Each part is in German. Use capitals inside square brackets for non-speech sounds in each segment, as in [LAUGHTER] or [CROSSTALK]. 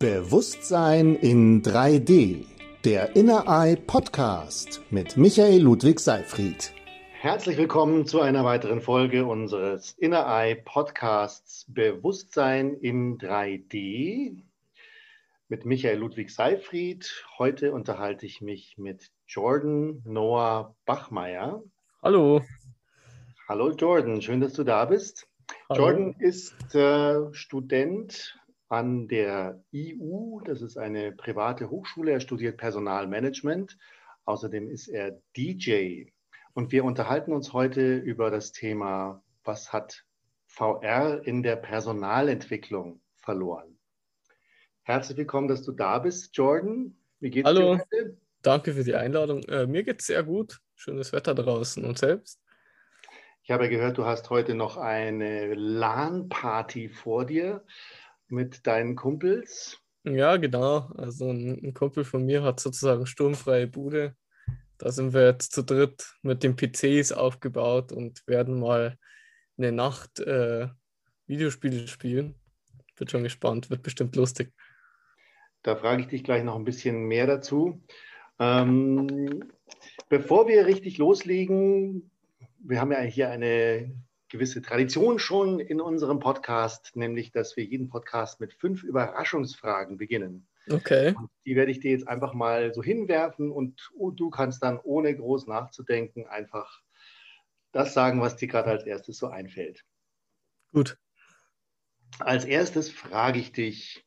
Bewusstsein in 3D, der Inner Eye Podcast mit Michael Ludwig Seifried. Herzlich willkommen zu einer weiteren Folge unseres Inner Eye Podcasts Bewusstsein in 3D mit Michael Ludwig Seifried. Heute unterhalte ich mich mit Jordan Noah Bachmeier. Hallo. Hallo Jordan, schön, dass du da bist. Hallo. Jordan ist äh, Student an der IU, das ist eine private Hochschule. Er studiert Personalmanagement. Außerdem ist er DJ. Und wir unterhalten uns heute über das Thema, was hat VR in der Personalentwicklung verloren? Herzlich willkommen, dass du da bist, Jordan. Wie geht's Hallo. dir heute? Danke für die Einladung. Äh, mir geht's sehr gut. Schönes Wetter draußen. Und selbst? Ich habe gehört, du hast heute noch eine LAN-Party vor dir mit deinen Kumpels. Ja, genau. Also ein, ein, Kumpel von mir hat sozusagen sturmfreie Bude. Da sind wir jetzt zu dritt mit den PCs aufgebaut und werden mal eine Nacht äh, Videospiele spielen. Wird schon gespannt, wird bestimmt lustig. Da frage ich dich gleich noch ein bisschen mehr dazu. Ähm, bevor wir richtig loslegen, wir haben ja hier eine gewisse Tradition schon in unserem Podcast, nämlich dass wir jeden Podcast mit fünf Überraschungsfragen beginnen. Okay. Und die werde ich dir jetzt einfach mal so hinwerfen und du kannst dann ohne groß nachzudenken einfach das sagen, was dir gerade als erstes so einfällt. Gut. Als erstes frage ich dich,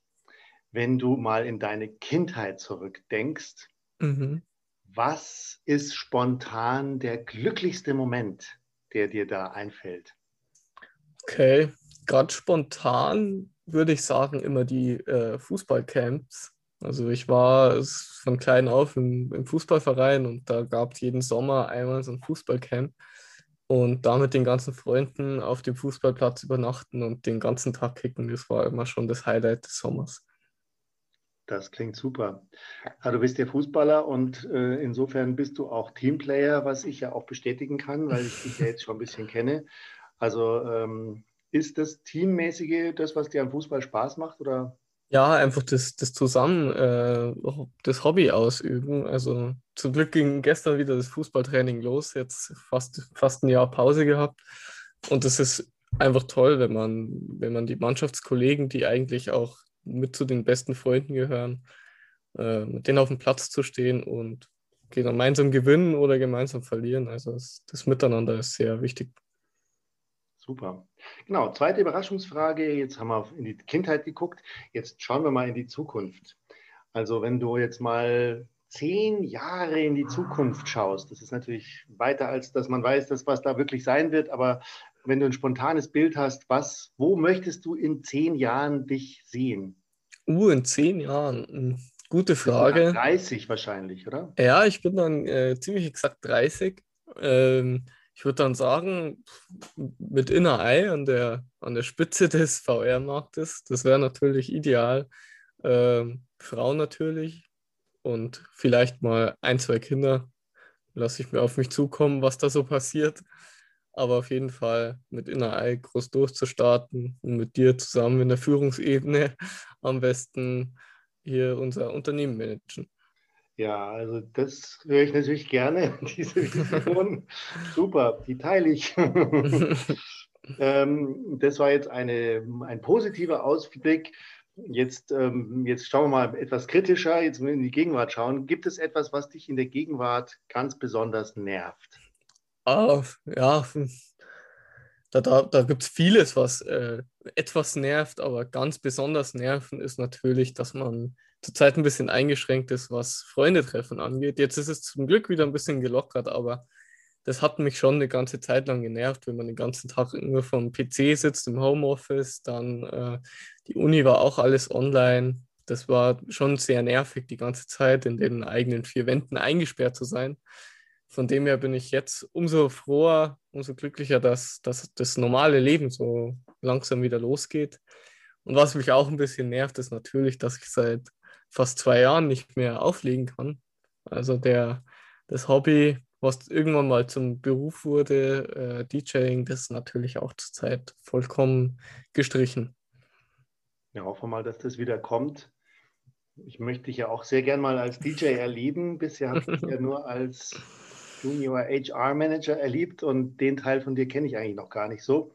wenn du mal in deine Kindheit zurückdenkst, mhm. was ist spontan der glücklichste Moment, der dir da einfällt? Okay, gerade spontan würde ich sagen, immer die äh, Fußballcamps. Also ich war von klein auf im, im Fußballverein und da gab es jeden Sommer einmal so ein Fußballcamp und da mit den ganzen Freunden auf dem Fußballplatz übernachten und den ganzen Tag kicken, das war immer schon das Highlight des Sommers. Das klingt super. Ja, du bist ja Fußballer und äh, insofern bist du auch Teamplayer, was ich ja auch bestätigen kann, weil ich dich ja jetzt schon ein bisschen kenne. Also ähm, ist das Teammäßige das, was dir am Fußball Spaß macht? Oder? Ja, einfach das, das Zusammen, äh, das Hobby ausüben. Also zum Glück ging gestern wieder das Fußballtraining los, jetzt fast, fast ein Jahr Pause gehabt. Und es ist einfach toll, wenn man, wenn man die Mannschaftskollegen, die eigentlich auch mit zu den besten Freunden gehören, äh, mit denen auf dem Platz zu stehen und gemeinsam gewinnen oder gemeinsam verlieren. Also das, das Miteinander ist sehr wichtig. Super. Genau, zweite Überraschungsfrage. Jetzt haben wir in die Kindheit geguckt. Jetzt schauen wir mal in die Zukunft. Also wenn du jetzt mal zehn Jahre in die Zukunft schaust, das ist natürlich weiter, als dass man weiß, dass was da wirklich sein wird, aber wenn du ein spontanes Bild hast, was, wo möchtest du in zehn Jahren dich sehen? Uh, in zehn Jahren. Hm, gute Frage. 30 wahrscheinlich, oder? Ja, ich bin dann äh, ziemlich exakt 30. Ähm, ich würde dann sagen, mit Inner Eye an der, an der Spitze [LAUGHS] des VR-Marktes, das wäre natürlich ideal. Ähm, Frau natürlich und vielleicht mal ein, zwei Kinder. Lasse ich mir auf mich zukommen, was da so passiert aber auf jeden Fall mit Inner Eye groß durchzustarten und mit dir zusammen in der Führungsebene [LAUGHS] am besten hier unser Unternehmen managen. Ja, also das höre ich natürlich gerne, [LAUGHS] diese Vision. [LAUGHS] Super, die teile ich. ähm, das war jetzt eine, ein positiver Ausblick. Jetzt, ähm, jetzt schauen wir mal etwas kritischer, jetzt in die Gegenwart schauen. Gibt es etwas, was dich in der Gegenwart ganz besonders nervt? Ah, ja, da, da, da gibt es vieles, was äh, etwas nervt, aber ganz besonders nerven ist natürlich, dass man zurzeit ein bisschen eingeschränkt ist, was Freundetreffen angeht. Jetzt ist es zum Glück wieder ein bisschen gelockert, aber das hat mich schon eine ganze Zeit lang genervt, wenn man den ganzen Tag nur vom PC sitzt im Homeoffice. Dann äh, die Uni war auch alles online. Das war schon sehr nervig, die ganze Zeit in den eigenen vier Wänden eingesperrt zu sein von dem her bin ich jetzt umso froher, umso glücklicher, dass, dass das normale Leben so langsam wieder losgeht. Und was mich auch ein bisschen nervt, ist natürlich, dass ich seit fast zwei Jahren nicht mehr auflegen kann. Also der, das Hobby, was irgendwann mal zum Beruf wurde, äh, DJing, das ist natürlich auch zurzeit vollkommen gestrichen. Ja, hoffen wir mal, dass das wieder kommt. Ich möchte dich ja auch sehr gern mal als DJ erleben. Bisher habe ich dich [LAUGHS] ja nur als Junior HR Manager erlebt und den Teil von dir kenne ich eigentlich noch gar nicht so.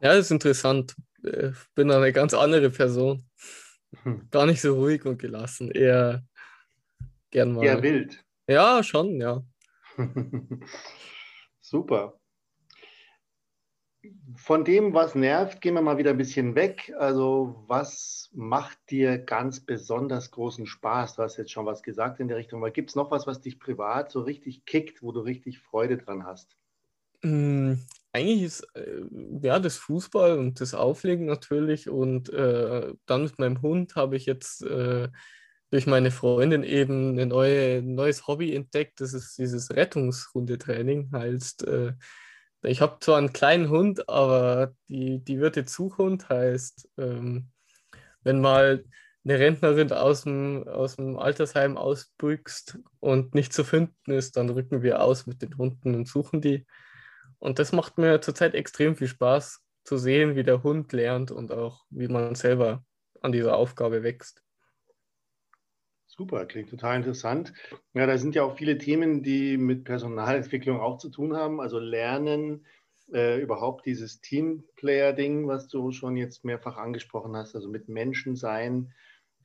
Ja, das ist interessant. Ich bin eine ganz andere Person. Hm. Gar nicht so ruhig und gelassen. Eher gern mal. Eher wild. Ja, schon, ja. [LAUGHS] Super. Von dem, was nervt, gehen wir mal wieder ein bisschen weg. Also, was macht dir ganz besonders großen Spaß? Du hast jetzt schon was gesagt in der Richtung, aber gibt es noch was, was dich privat so richtig kickt, wo du richtig Freude dran hast? Mm, eigentlich ist äh, ja das Fußball und das Auflegen natürlich. Und äh, dann mit meinem Hund habe ich jetzt äh, durch meine Freundin eben ein neue, neues Hobby entdeckt. Das ist dieses Rettungshundetraining. Heißt, äh, ich habe zwar einen kleinen Hund, aber die, die Wirte Zughund heißt, ähm, wenn mal eine Rentnerin aus dem, aus dem Altersheim ausbüchst und nicht zu finden ist, dann rücken wir aus mit den Hunden und suchen die. Und das macht mir zurzeit extrem viel Spaß zu sehen, wie der Hund lernt und auch wie man selber an dieser Aufgabe wächst. Super, klingt total interessant. Ja, da sind ja auch viele Themen, die mit Personalentwicklung auch zu tun haben. Also Lernen, äh, überhaupt dieses Teamplayer-Ding, was du schon jetzt mehrfach angesprochen hast, also mit Menschen sein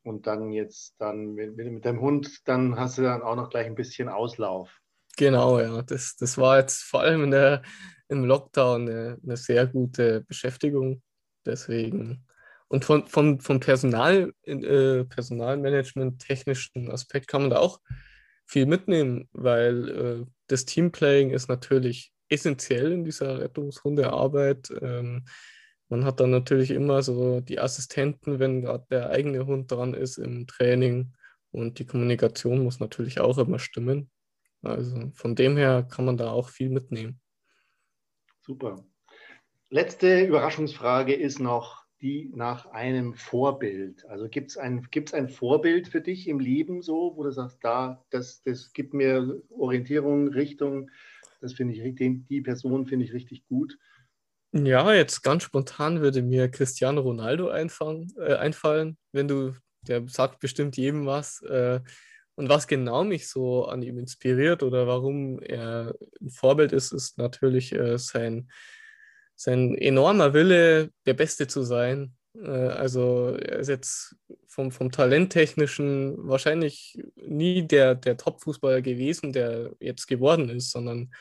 und dann jetzt dann mit, mit deinem Hund, dann hast du dann auch noch gleich ein bisschen Auslauf. Genau, ja. Das, das war jetzt vor allem in der, im Lockdown eine, eine sehr gute Beschäftigung. Deswegen und von, von, vom Personal, äh, Personalmanagement, technischen Aspekt kann man da auch viel mitnehmen, weil äh, das Teamplaying ist natürlich essentiell in dieser Rettungshundearbeit. Ähm, man hat dann natürlich immer so die Assistenten, wenn gerade der eigene Hund dran ist im Training und die Kommunikation muss natürlich auch immer stimmen. Also von dem her kann man da auch viel mitnehmen. Super. Letzte Überraschungsfrage ist noch, die nach einem Vorbild. Also gibt es ein, gibt's ein Vorbild für dich im Leben so, wo du sagst, da, das, das gibt mir Orientierung, Richtung, das finde ich, die, die Person finde ich richtig gut. Ja, jetzt ganz spontan würde mir Cristiano Ronaldo einfallen, äh, einfallen wenn du, der sagt bestimmt jedem was. Äh, und was genau mich so an ihm inspiriert oder warum er ein Vorbild ist, ist natürlich äh, sein sein enormer Wille, der Beste zu sein. Äh, also er ist jetzt vom, vom Talenttechnischen wahrscheinlich nie der, der Top-Fußballer gewesen, der jetzt geworden ist, sondern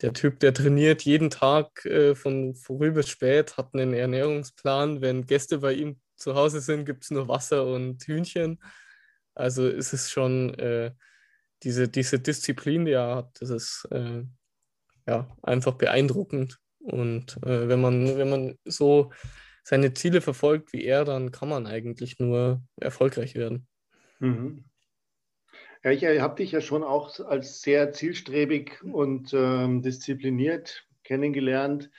der Typ, der trainiert jeden Tag äh, von früh bis spät, hat einen Ernährungsplan. Wenn Gäste bei ihm zu Hause sind, gibt es nur Wasser und Hühnchen. Also ist es schon äh, diese, diese Disziplin, die er hat, das ist äh, ja, einfach beeindruckend. Und äh, wenn, man, wenn man so seine Ziele verfolgt wie er, dann kann man eigentlich nur erfolgreich werden. Mhm. Ja, ich habe dich ja schon auch als sehr zielstrebig und ähm, diszipliniert kennengelernt.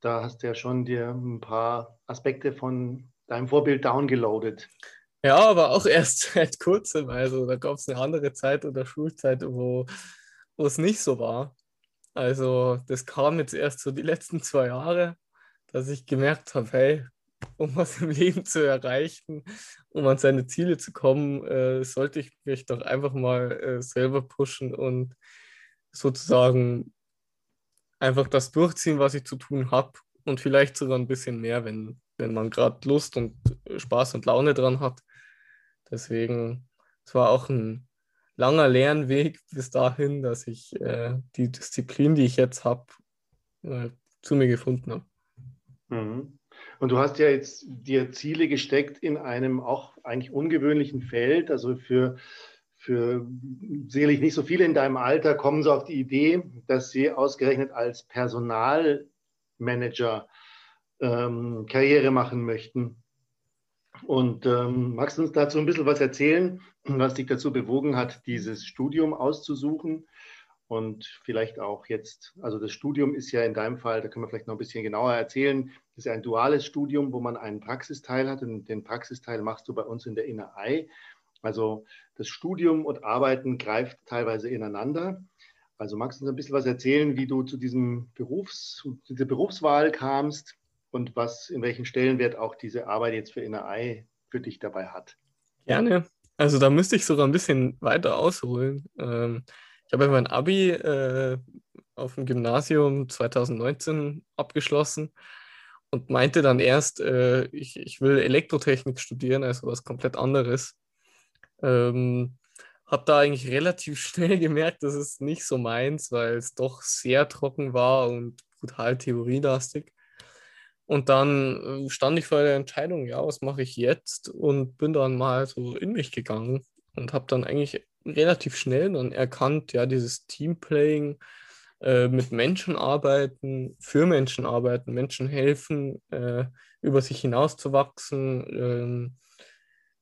Da hast du ja schon dir ein paar Aspekte von deinem Vorbild downgeloadet. Ja, aber auch [LAUGHS] erst seit kurzem. Also da gab es eine andere Zeit oder Schulzeit, wo, wo es nicht so war. Also das kam jetzt erst so die letzten zwei Jahre, dass ich gemerkt habe, hey, um was im Leben zu erreichen, um an seine Ziele zu kommen, äh, sollte ich mich doch einfach mal äh, selber pushen und sozusagen einfach das durchziehen, was ich zu tun habe und vielleicht sogar ein bisschen mehr, wenn, wenn man gerade Lust und Spaß und Laune dran hat. Deswegen, es war auch ein langer Lernweg bis dahin, dass ich äh, die Disziplin, die ich jetzt habe, äh, zu mir gefunden habe. Mhm. Und du hast ja jetzt dir Ziele gesteckt in einem auch eigentlich ungewöhnlichen Feld. Also für, für sicherlich nicht so viele in deinem Alter kommen so auf die Idee, dass sie ausgerechnet als Personalmanager ähm, Karriere machen möchten. Und ähm, magst du uns dazu ein bisschen was erzählen, was dich dazu bewogen hat, dieses Studium auszusuchen? Und vielleicht auch jetzt, also das Studium ist ja in deinem Fall, da können wir vielleicht noch ein bisschen genauer erzählen, ist ja ein duales Studium, wo man einen Praxisteil hat. Und den Praxisteil machst du bei uns in der Inner-Ei. Also das Studium und Arbeiten greift teilweise ineinander. Also magst du uns ein bisschen was erzählen, wie du zu diesem Berufs, zu dieser Berufswahl kamst und was, in welchen Stellenwert auch diese Arbeit jetzt für NRI für dich dabei hat. Gerne. Also da müsste ich sogar ein bisschen weiter ausholen. Ähm, ich habe mein Abi äh, auf dem Gymnasium 2019 abgeschlossen und meinte dann erst, äh, ich, ich will Elektrotechnik studieren, also was komplett anderes. Ähm, habe da eigentlich relativ [LAUGHS] schnell gemerkt, das ist nicht so meins, weil es doch sehr trocken war und brutal theorielastig. Und dann äh, stand ich vor der Entscheidung, ja, was mache ich jetzt? Und bin dann mal so in mich gegangen und habe dann eigentlich relativ schnell dann erkannt, ja, dieses Teamplaying, äh, mit Menschen arbeiten, für Menschen arbeiten, Menschen helfen, äh, über sich hinauszuwachsen. Ähm,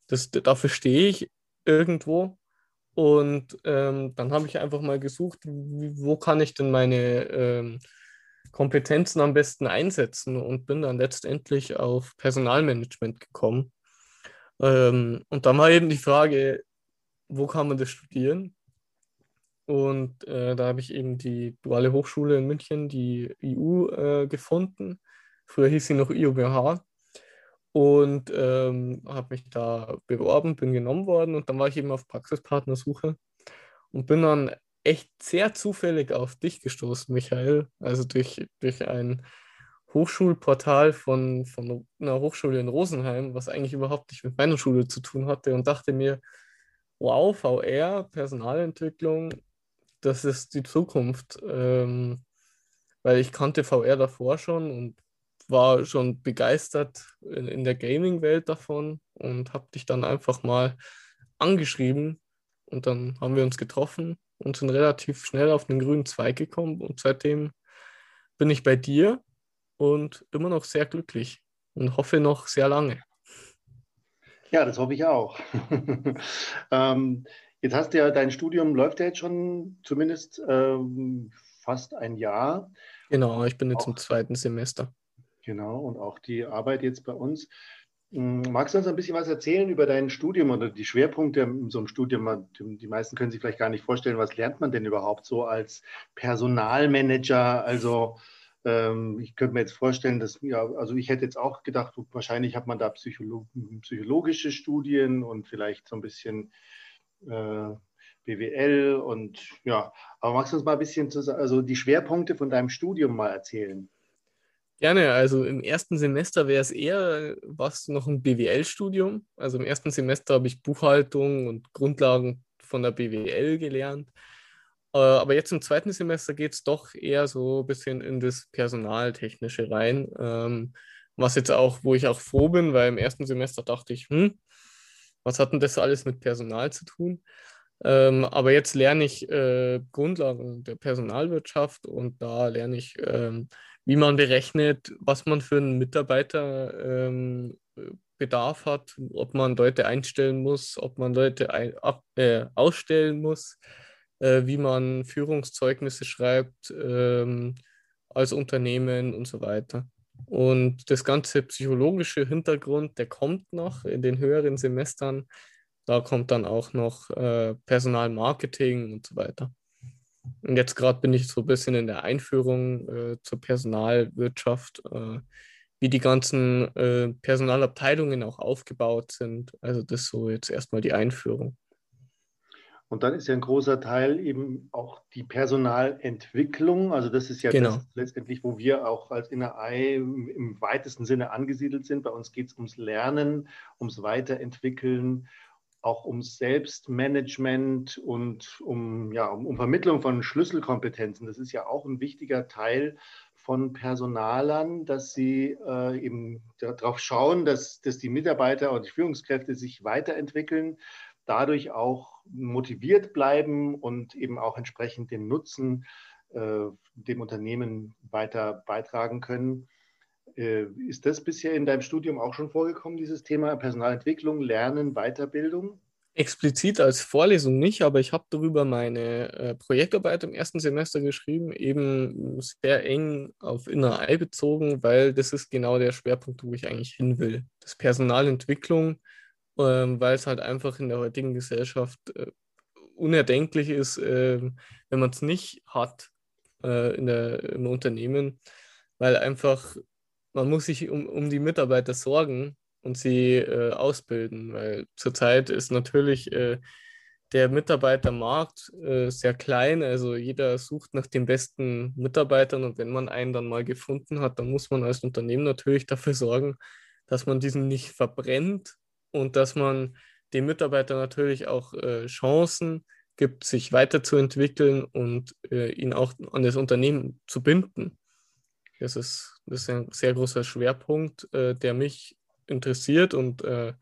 das, dafür stehe ich irgendwo. Und ähm, dann habe ich einfach mal gesucht, wo kann ich denn meine ähm, Kompetenzen am besten einsetzen und bin dann letztendlich auf Personalmanagement gekommen. Ähm, und dann war eben die Frage, wo kann man das studieren? Und äh, da habe ich eben die Duale Hochschule in München, die IU, äh, gefunden. Früher hieß sie noch IUBH. Und ähm, habe mich da beworben, bin genommen worden und dann war ich eben auf Praxispartnersuche und bin dann echt sehr zufällig auf dich gestoßen, Michael. Also durch, durch ein Hochschulportal von, von einer Hochschule in Rosenheim, was eigentlich überhaupt nicht mit meiner Schule zu tun hatte und dachte mir, wow, VR, Personalentwicklung, das ist die Zukunft. Ähm, weil ich kannte VR davor schon und war schon begeistert in, in der Gaming-Welt davon und habe dich dann einfach mal angeschrieben und dann haben wir uns getroffen und sind relativ schnell auf den grünen Zweig gekommen und seitdem bin ich bei dir und immer noch sehr glücklich und hoffe noch sehr lange. Ja, das hoffe ich auch. [LAUGHS] ähm, Jetzt hast du ja, dein Studium läuft ja jetzt schon zumindest ähm, fast ein Jahr. Genau, ich bin jetzt auch, im zweiten Semester. Genau, und auch die Arbeit jetzt bei uns. Hm, magst du uns ein bisschen was erzählen über dein Studium oder die Schwerpunkte in so einem Studium? Die meisten können sich vielleicht gar nicht vorstellen, was lernt man denn überhaupt so als Personalmanager? Also ähm, ich könnte mir jetzt vorstellen, dass, ja, also ich hätte jetzt auch gedacht, wahrscheinlich hat man da Psycholo psychologische Studien und vielleicht so ein bisschen äh, BWL und ja, aber magst du uns mal ein bisschen also die Schwerpunkte von deinem Studium mal erzählen? Gerne, also im ersten Semester wäre es eher was noch ein BWL-Studium. Also im ersten Semester habe ich Buchhaltung und Grundlagen von der BWL gelernt. Äh, aber jetzt im zweiten Semester geht es doch eher so ein bisschen in das Personaltechnische rein. Ähm, was jetzt auch, wo ich auch froh bin, weil im ersten Semester dachte ich, hm, was hat denn das alles mit Personal zu tun? Ähm, aber jetzt lerne ich äh, Grundlagen der Personalwirtschaft und da lerne ich, ähm, wie man berechnet, was man für einen Mitarbeiter ähm, hat, ob man Leute einstellen muss, ob man Leute ein, ab, äh, ausstellen muss, äh, wie man Führungszeugnisse schreibt ähm, als Unternehmen und so weiter. Und das ganze psychologische Hintergrund, der kommt noch in den höheren Semestern. Da kommt dann auch noch äh, Personalmarketing und so weiter. Und jetzt gerade bin ich so ein bisschen in der Einführung äh, zur Personalwirtschaft, äh, wie die ganzen äh, Personalabteilungen auch aufgebaut sind. Also das ist so jetzt erstmal die Einführung. Und dann ist ja ein großer Teil eben auch die Personalentwicklung. Also das ist ja genau. das letztendlich, wo wir auch als InnerEye im weitesten Sinne angesiedelt sind. Bei uns geht es ums Lernen, ums Weiterentwickeln, auch ums Selbstmanagement und um, ja, um, um Vermittlung von Schlüsselkompetenzen. Das ist ja auch ein wichtiger Teil von Personalern, dass sie äh, eben darauf schauen, dass, dass die Mitarbeiter und die Führungskräfte sich weiterentwickeln, dadurch auch motiviert bleiben und eben auch entsprechend den Nutzen äh, dem Unternehmen weiter beitragen können. Äh, ist das bisher in deinem Studium auch schon vorgekommen, dieses Thema Personalentwicklung, Lernen, Weiterbildung? Explizit als Vorlesung nicht, aber ich habe darüber meine äh, Projektarbeit im ersten Semester geschrieben, eben sehr eng auf Inner Eye bezogen, weil das ist genau der Schwerpunkt, wo ich eigentlich hin will. Das Personalentwicklung ähm, weil es halt einfach in der heutigen Gesellschaft äh, unerdenklich ist, äh, wenn man es nicht hat in der, im Unternehmen, weil einfach man muss sich um, um die Mitarbeiter sorgen und sie äh, ausbilden, weil zurzeit ist natürlich äh, der Mitarbeitermarkt äh, sehr klein. Also jeder sucht nach den besten Mitarbeitern und wenn man einen dann mal gefunden hat, dann muss man als Unternehmen natürlich dafür sorgen, dass man diesen nicht verbrennt und dass man dem Mitarbeiter natürlich auch äh, Chancen gibt, sich weiterzuentwickeln und äh, ihn auch an das Unternehmen zu binden. Das ist, das ist ein sehr großer Schwerpunkt, äh, der mich interessiert und äh,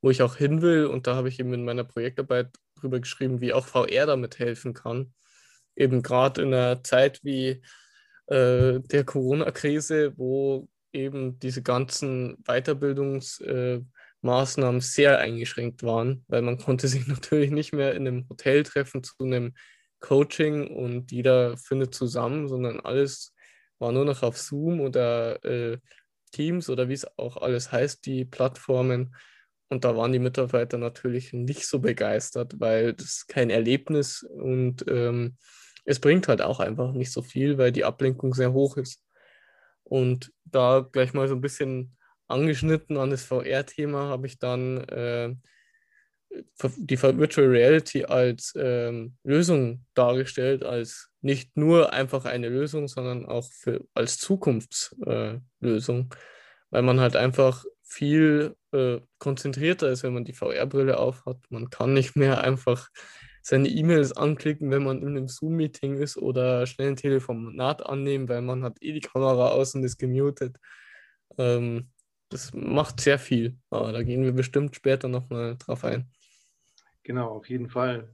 wo ich auch hin will. Und da habe ich eben in meiner Projektarbeit drüber geschrieben, wie auch VR damit helfen kann. Eben gerade in einer Zeit wie äh, der Corona-Krise, wo eben diese ganzen Weiterbildungsmaßnahmen äh, sehr eingeschränkt waren, weil man konnte [LAUGHS] sich natürlich nicht mehr in einem Hotel treffen zu einem Coaching und jeder findet zusammen, sondern alles war nur noch auf Zoom oder äh, Teams oder wie es auch alles heißt, die Plattformen. Und da waren die Mitarbeiter natürlich nicht so begeistert, weil das kein Erlebnis und ähm, es bringt halt auch einfach nicht so viel, weil die Ablenkung sehr hoch ist. Und da gleich mal so ein bisschen angeschnitten an das VR-Thema habe ich dann äh, die Virtual Reality als ähm, Lösung dargestellt, als nicht nur einfach eine Lösung, sondern auch für, als Zukunftslösung, äh, weil man halt einfach viel äh, konzentrierter ist, wenn man die VR-Brille aufhat. Man kann nicht mehr einfach seine E-Mails anklicken, wenn man in einem Zoom-Meeting ist oder schnell ein Telefonat annehmen, weil man hat eh die Kamera aus und ist gemutet. Ähm, das macht sehr viel, aber da gehen wir bestimmt später nochmal drauf ein. Genau, auf jeden Fall.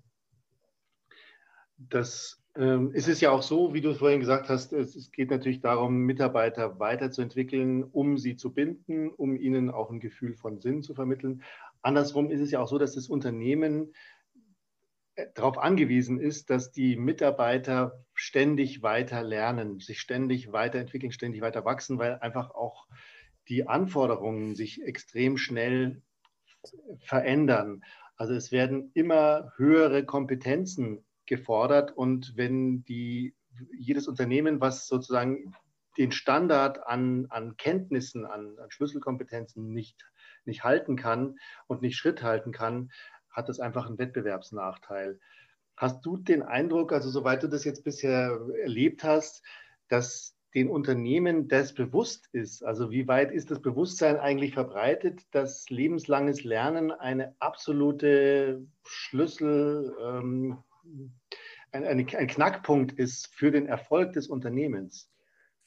Das ähm, ist es ja auch so, wie du es vorhin gesagt hast, es, es, geht natürlich darum, Mitarbeiter weiterzuentwickeln, um sie zu binden, um ihnen auch ein Gefühl von Sinn zu vermitteln. Andersrum ist es ja auch so, dass das Unternehmen äh, darauf angewiesen ist, dass die Mitarbeiter ständig weiter lernen, sich ständig weiterentwickeln, ständig weiter wachsen, weil einfach auch die Anforderungen sich extrem schnell verändern. Also es werden immer höhere Kompetenzen gefordert. Und wenn die, jedes Unternehmen, was sozusagen den Standard an, an Kenntnissen, an, an Schlüsselkompetenzen nicht, nicht halten kann und nicht Schritt halten kann, hat das einfach einen Wettbewerbsnachteil. Hast du den Eindruck, also soweit du das jetzt bisher erlebt hast, dass den Unternehmen das bewusst ist? Also wie weit ist das Bewusstsein eigentlich verbreitet, dass lebenslanges Lernen eine absolute Schlüssel, ähm, ein, ein, ein Knackpunkt ist für den Erfolg des Unternehmens?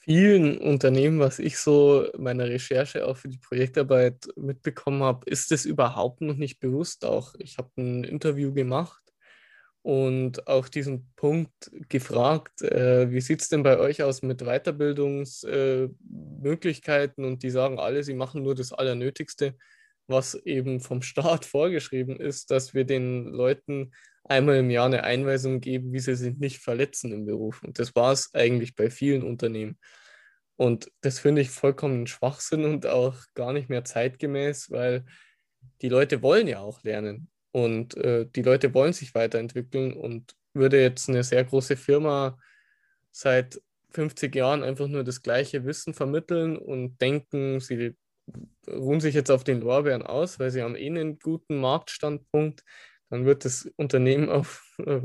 vielen Unternehmen, was ich so meiner Recherche auch für die Projektarbeit mitbekommen habe, ist es überhaupt noch nicht bewusst. Auch ich habe ein Interview gemacht und auch diesen Punkt gefragt, äh, wie sieht es denn bei euch aus mit Weiterbildungsmöglichkeiten? Äh, und die sagen alle, sie machen nur das Allernötigste, was eben vom Staat [LAUGHS] vorgeschrieben ist, dass wir den Leuten einmal im Jahr eine Einweisung geben, wie sie sich nicht verletzen im Beruf. Und das war es eigentlich bei vielen Unternehmen. Und das finde ich vollkommen Schwachsinn und auch gar nicht mehr zeitgemäß, weil die Leute wollen ja auch lernen und äh, die Leute wollen sich weiterentwickeln und würde jetzt eine sehr große Firma seit 50 Jahren einfach nur das gleiche Wissen vermitteln und denken, sie ruhen sich jetzt auf den Lorbeeren aus, weil sie haben eh einen guten Marktstandpunkt, dann wird das Unternehmen auf äh,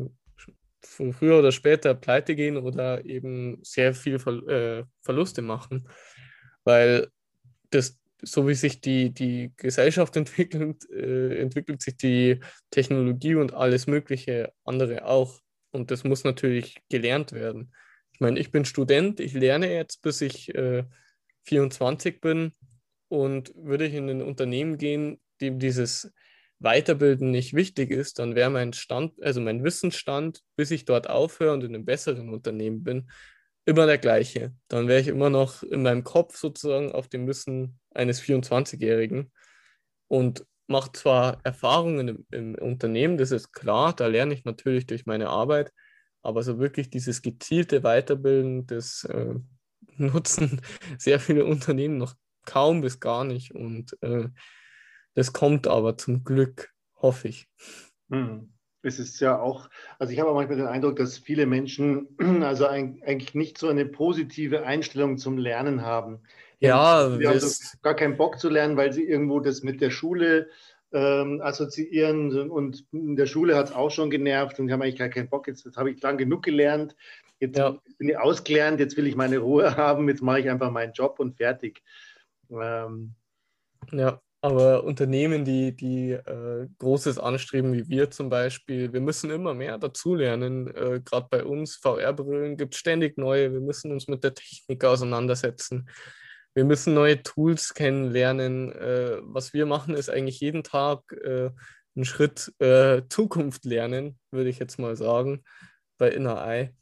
früher oder später pleite gehen oder eben sehr viel Ver äh, Verluste machen. Weil das, so wie sich die, die Gesellschaft [LAUGHS] entwickelt, äh, entwickelt sich die Technologie und alles mögliche andere auch. Und das muss natürlich gelernt werden. Ich meine, ich bin Student, ich lerne jetzt, bis ich äh, 24 bin und würde ich in ein Unternehmen gehen, dem dieses Weiterbilden nicht wichtig ist, dann wäre mein Stand, also mein Wissensstand, bis ich dort aufhöre und in einem besseren Unternehmen bin, immer der gleiche. Dann wäre ich immer noch in meinem Kopf sozusagen auf dem Wissen eines 24-Jährigen und mache zwar Erfahrungen im, im, Unternehmen, das ist klar, da lerne ich natürlich durch meine Arbeit, aber so wirklich dieses gezielte Weiterbilden, das äh, [LAUGHS] nutzen sehr viele Unternehmen noch kaum bis gar nicht und äh, das kommt aber zum Glück, hoffe ich. Hm. Es ist ja auch, also ich habe auch manchmal den Eindruck, dass viele Menschen [CLEARS THROAT] also eigentlich nicht so eine positive Einstellung zum Lernen haben. Ja, die haben so gar keinen Bock zu lernen, weil sie irgendwo das mit der Schule ähm, assoziieren und in der Schule hat es auch schon genervt und die haben eigentlich gar keinen Bock. Jetzt, jetzt habe ich lang genug gelernt, jetzt ja. bin ich ausgelernt, jetzt will ich meine Ruhe [LAUGHS] haben, jetzt mache ich einfach meinen Job und fertig. Ähm, ja, aber Unternehmen, die, die äh, Großes anstreben, wie wir zum Beispiel, wir müssen immer mehr dazulernen. Äh, Gerade bei uns, VR-Brillen gibt es ständig neue. Wir müssen uns mit der Technik auseinandersetzen. Wir müssen neue Tools kennenlernen. Äh, was wir machen, ist eigentlich jeden Tag äh, einen Schritt äh, Zukunft lernen, würde ich jetzt mal sagen, bei Inner Eye.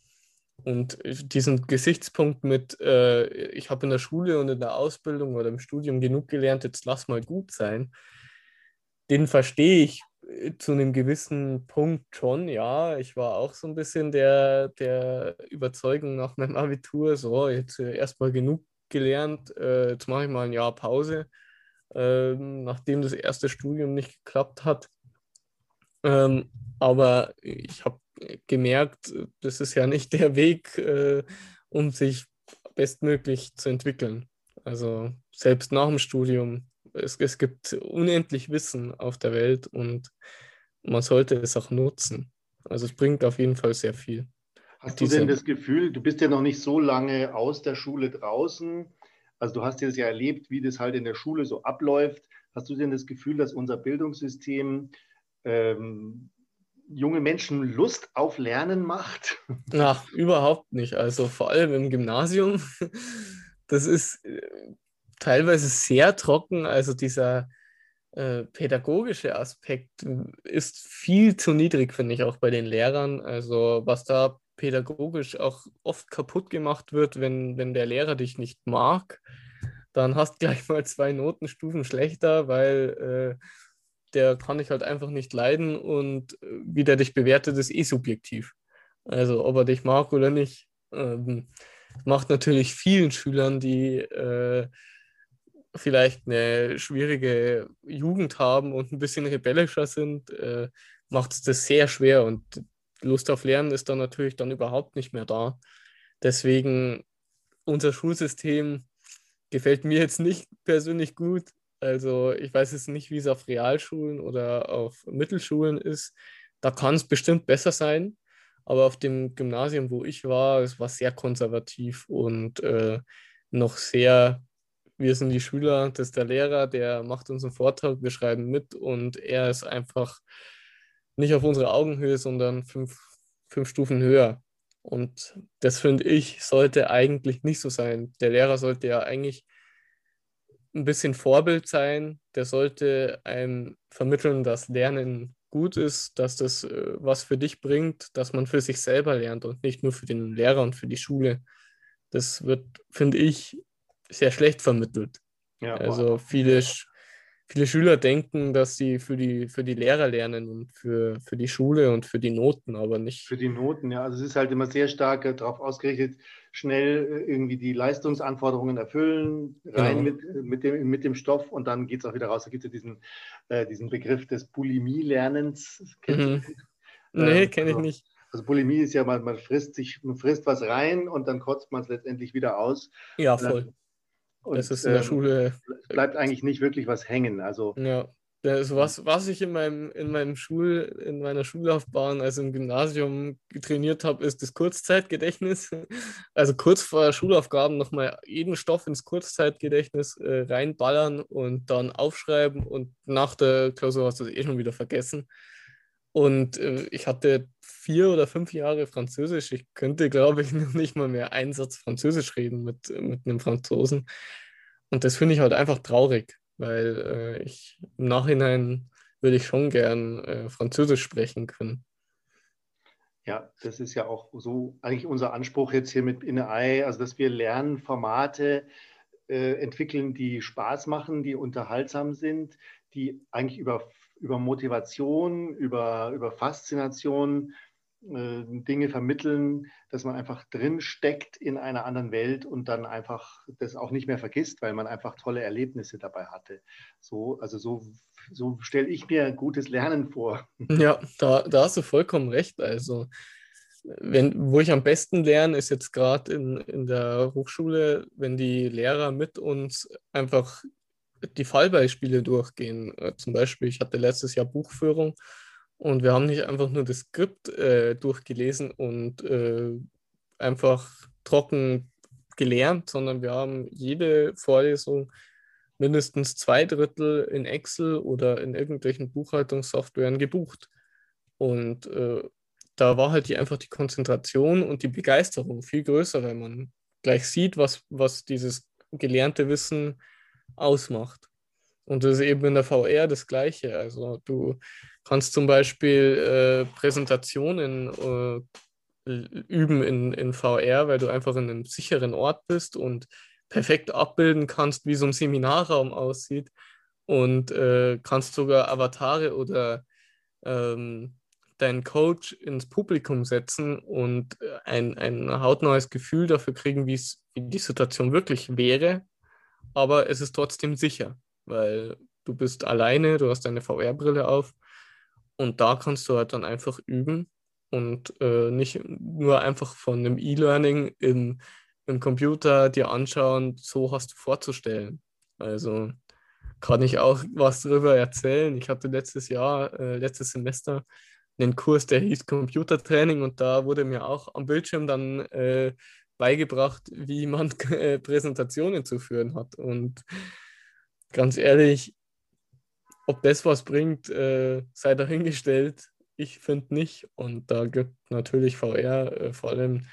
Und diesen Gesichtspunkt mit, äh, ich habe in der Schule und in der Ausbildung oder im Studium genug gelernt, jetzt lass mal gut sein, den verstehe ich äh, zu einem gewissen Punkt schon, ja. Ich war auch so ein bisschen der, der Überzeugung nach meinem Abitur, so, jetzt äh, erstmal genug gelernt, äh, jetzt mache ich mal ein Jahr Pause, äh, nachdem das erste Studium nicht geklappt hat. Ähm, aber ich habe gemerkt, das ist ja nicht der Weg, äh, um sich bestmöglich zu entwickeln. Also selbst nach dem Studium, es, es gibt unendlich Wissen auf der Welt und man sollte es auch nutzen. Also es bringt auf jeden Fall sehr viel. Hast du denn das Gefühl, du bist ja noch nicht so lange aus der Schule draußen, also du hast jetzt ja erlebt, wie das halt in der Schule so abläuft. Hast du denn das Gefühl, dass unser Bildungssystem ähm, junge Menschen Lust auf Lernen macht? [LAUGHS] Ach, überhaupt nicht. Also vor allem im Gymnasium. Das ist äh, teilweise sehr trocken. Also dieser äh, pädagogische Aspekt ist viel zu niedrig, finde ich, auch bei den Lehrern. Also was da pädagogisch auch oft kaputt gemacht wird, wenn, wenn der Lehrer dich nicht mag, dann hast [LAUGHS] gleich mal zwei Notenstufen schlechter, weil äh, der kann ich halt einfach nicht leiden und äh, wie der dich bewertet, ist eh subjektiv. Also ob er dich mag oder nicht. Ähm, macht natürlich vielen Schülern, die äh, vielleicht eine schwierige Jugend haben und ein bisschen rebellischer sind, äh, macht es das sehr schwer und Lust auf Lernen ist dann natürlich dann überhaupt nicht mehr da. Deswegen unser Schulsystem gefällt mir jetzt nicht [LAUGHS] persönlich gut. Also ich weiß jetzt nicht, wie es auf Realschulen oder auf Mittelschulen ist. Da kann es bestimmt besser sein. Aber auf dem Gymnasium, wo ich war, es war sehr konservativ und äh, noch sehr, wir sind die Schüler, das ist der Lehrer, der macht uns einen Vortrag, wir schreiben mit und er ist einfach nicht auf unserer Augenhöhe, sondern fünf, fünf Stufen höher. Und das finde ich, sollte eigentlich nicht so sein. Der Lehrer sollte ja eigentlich ein bisschen Vorbild sein. Der sollte einem vermitteln, dass Lernen gut ist, dass das äh, was für dich bringt, dass man für sich selber lernt und nicht nur für den Lehrer und für die Schule. Das wird, finde ich, sehr schlecht vermittelt. Ja, also wow. viele, viele Schüler denken, dass sie für die, für die Lehrer lernen und für, für die Schule und für die Noten, aber nicht. Für die Noten, ja. Also es ist halt immer sehr stark darauf ausgerichtet, schnell äh, irgendwie die Leistungsanforderungen erfüllen, rein genau. mit, mit, dem, mit dem Stoff und dann geht es auch wieder raus. Da gibt es ja diesen, äh, diesen Begriff des Bulimie-Lernens. Mhm. Nee, ähm, kenne ich also, nicht. Also Bulimie ist ja, man, man frisst sich, man frisst was rein und dann kotzt man es letztendlich wieder aus. Ja, voll. Und, das ist in der ähm, Schule. Es bleibt eigentlich nicht wirklich was hängen. Also ja. Das, was, was ich in, meinem, in, meinem Schul, in meiner Schullaufbahn, also im Gymnasium trainiert habe, ist das Kurzzeitgedächtnis. [LAUGHS] Also kurz vor Schulaufgaben nochmal jeden Stoff ins Kurzzeitgedächtnis äh, reinballern und dann aufschreiben und nach der Klausur hast du es eh schon wieder vergessen. Und äh, ich hatte vier oder fünf Jahre Französisch. Ich könnte, glaube ich, [LAUGHS] noch nicht mal mehr einen Satz Französisch reden mit, mit einem Franzosen. Und das finde ich halt einfach traurig weil äh, ich im Nachhinein würde ich schon gern äh, Französisch sprechen können. Ja, das ist ja auch so eigentlich unser Anspruch jetzt hier mit InneEye, also dass wir Lernformate äh, entwickeln, die Spaß machen, die unterhaltsam sind, die eigentlich über, über Motivation, über, über Faszination äh, Dinge vermitteln, dass man einfach drin steckt in einer anderen Welt und dann einfach das auch nicht mehr vergisst, weil man einfach tolle Erlebnisse dabei hatte. So, also so, so stelle ich mir gutes Lernen vor. [LAUGHS] Ja, da, da hast du vollkommen recht. Also wenn, wo ich am besten lerne, ist jetzt gerade in, in der Hochschule, wenn die Lehrer mit uns einfach die Fallbeispiele durchgehen. Äh, zum Beispiel, ich hatte letztes Jahr Buchführung und wir haben nicht einfach nur das Skript äh, durchgelesen und äh, einfach trocken gelernt, sondern wir haben jede Vorlesung mindestens zwei Drittel in Excel oder in irgendwelchen Buchhaltungssoftwaren gebucht. Und äh, da war halt die, einfach die Konzentration und die Begeisterung viel größer, weil man gleich sieht, was, was dieses gelernte Wissen ausmacht. Und das ist eben in der VR das Gleiche. Also du kannst zum Beispiel äh, Präsentationen äh, üben in, in VR, weil du einfach in einem sicheren Ort bist und perfekt abbilden kannst, wie so ein Seminarraum aussieht und äh, kannst sogar Avatare oder ähm, deinen Coach ins Publikum setzen und ein, ein hautneues Gefühl dafür kriegen, wie die Situation wirklich wäre. Aber es ist trotzdem sicher, weil du bist alleine, du hast deine VR-Brille auf und da kannst du halt dann einfach üben und äh, nicht nur einfach von einem E-Learning im, im Computer dir anschauen, so hast du vorzustellen. Also kann ich auch was darüber erzählen. Ich hatte letztes Jahr, äh, letztes Semester einen Kurs, der hieß Computertraining und da wurde mir auch am Bildschirm dann äh, beigebracht, wie man [LAUGHS] äh, Präsentationen zu führen hat. Und ganz ehrlich, ob das was bringt, äh, sei dahingestellt. Ich finde nicht. Und da gibt natürlich VR äh, vor allem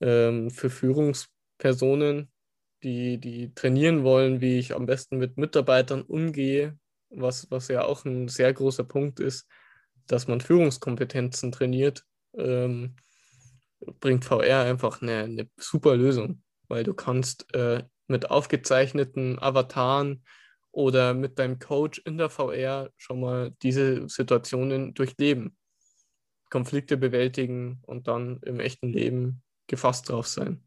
ähm, für Führungspersonen, die, die trainieren wollen, wie ich am besten mit Mitarbeitern umgehe, was, was ja auch ein sehr großer Punkt ist, dass man Führungskompetenzen trainiert, ähm, bringt VR einfach eine, eine, super Lösung, weil du kannst äh, mit aufgezeichneten Avataren oder mit deinem Coach in der VR schon mal diese Situationen durchleben, Konflikte bewältigen und dann im echten Leben gefasst drauf sein.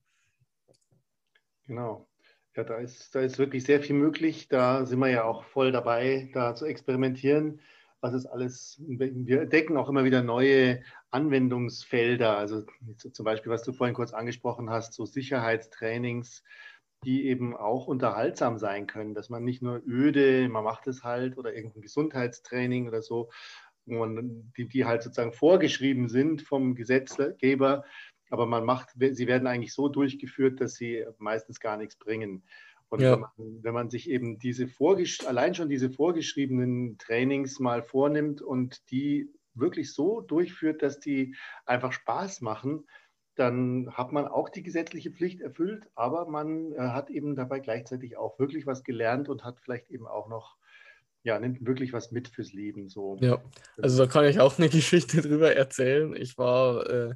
Genau. Ja, da ist, da ist wirklich sehr viel möglich. Da sind wir ja auch voll dabei, da zu experimentieren was ist alles, wir entdecken auch immer wieder neue Anwendungsfelder, also zum Beispiel, was du vorhin kurz angesprochen hast, so Sicherheitstrainings, die eben auch unterhaltsam sein können, dass man nicht nur öde, man macht es halt oder irgendein Gesundheitstraining oder so, man, die, die halt sozusagen vorgeschrieben sind vom Gesetzgeber, aber man macht, sie werden eigentlich so durchgeführt, dass sie meistens gar nichts bringen. Und ja. wenn, man, wenn, man, sich eben diese allein schon diese vorgeschriebenen Trainings mal vornimmt und die wirklich so durchführt, dass die einfach Spaß machen, dann hat man auch die gesetzliche Pflicht erfüllt, aber man äh, hat eben dabei gleichzeitig auch wirklich was gelernt und hat vielleicht eben auch noch, ja, nimmt wirklich was mit fürs Leben. So. Ja, also da kann ich auch eine [LAUGHS] Geschichte drüber erzählen. Ich war, äh,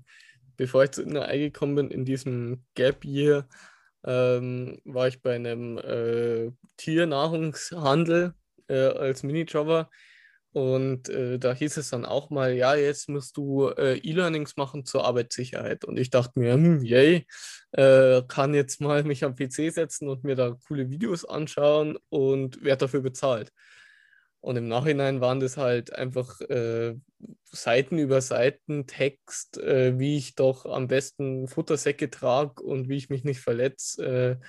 bevor ich zu NRI gekommen bin, in diesem Gap Year, ähm, war ich bei einem äh, Tiernahrungshandel äh, als Minijobber. Und äh, da hieß es dann auch mal, ja, jetzt musst du äh, E-Learnings machen zur Arbeitssicherheit. Und ich dachte mir, hm, yay, äh, kann jetzt mal mich am PC setzen und mir da coole Videos anschauen und werde dafür bezahlt. Und im Nachhinein waren das halt einfach äh, Seiten über Seiten Text, äh, wie ich doch am besten Futtersäcke trage und wie ich mich nicht verletze, äh,